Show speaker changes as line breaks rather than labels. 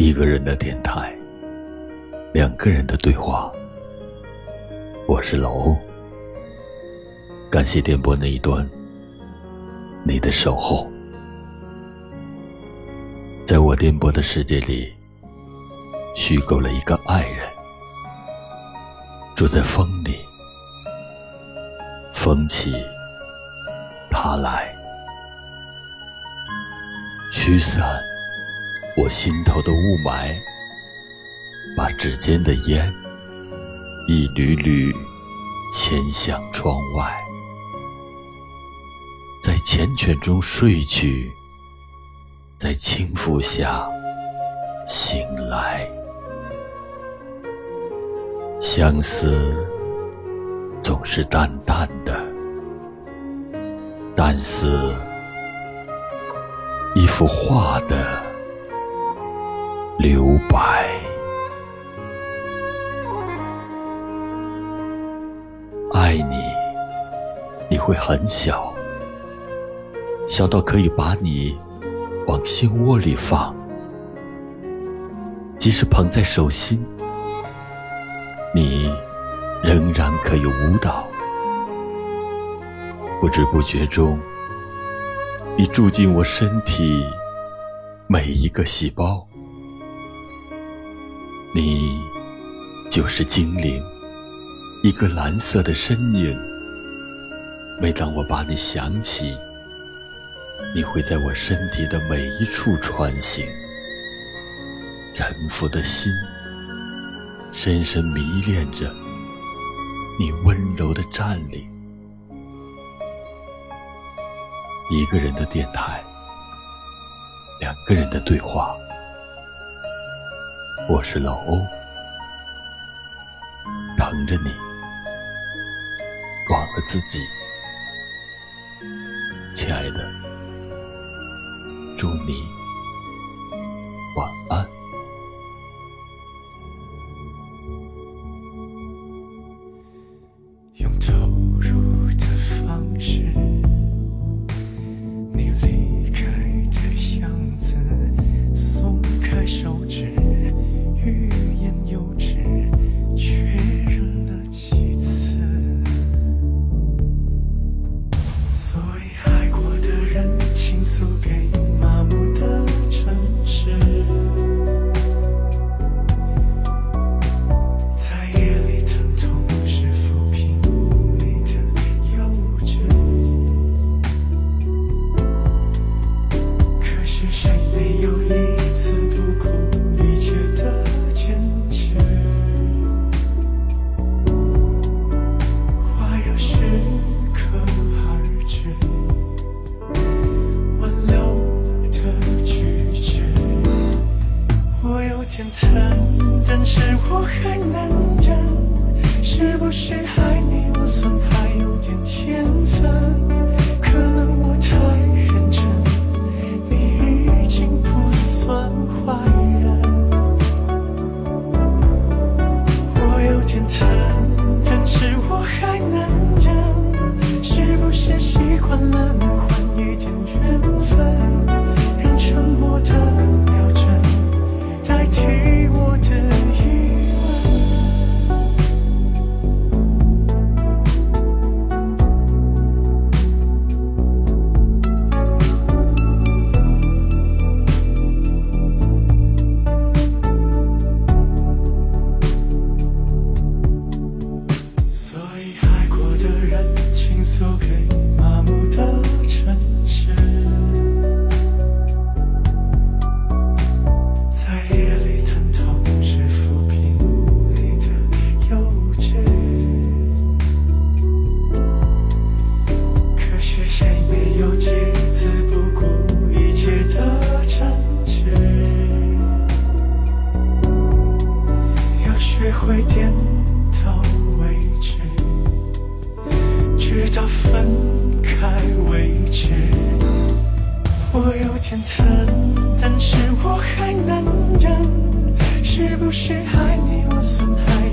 一个人的电台，两个人的对话。我是老欧，感谢电波那一端你的守候。在我电波的世界里，虚构了一个爱人，住在风里，风起，他来，驱散。我心头的雾霾，把指尖的烟一缕缕牵向窗外，在缱绻中睡去，在轻抚下醒来。相思总是淡淡的，但似一幅画的留白。爱你，你会很小，小到可以把你往心窝里放，即使捧在手心。你仍然可以舞蹈，不知不觉中，你住进我身体每一个细胞。你就是精灵，一个蓝色的身影。每当我把你想起，你会在我身体的每一处穿行，沉浮的心。深深迷恋着你温柔的占领，一个人的电台，两个人的对话。我是老欧，疼着你，忘了自己，亲爱的，祝你晚安。
用投入的方式有点疼但是我还能忍，是不是爱你我算还有点天分？可能我太不是爱你，我算害？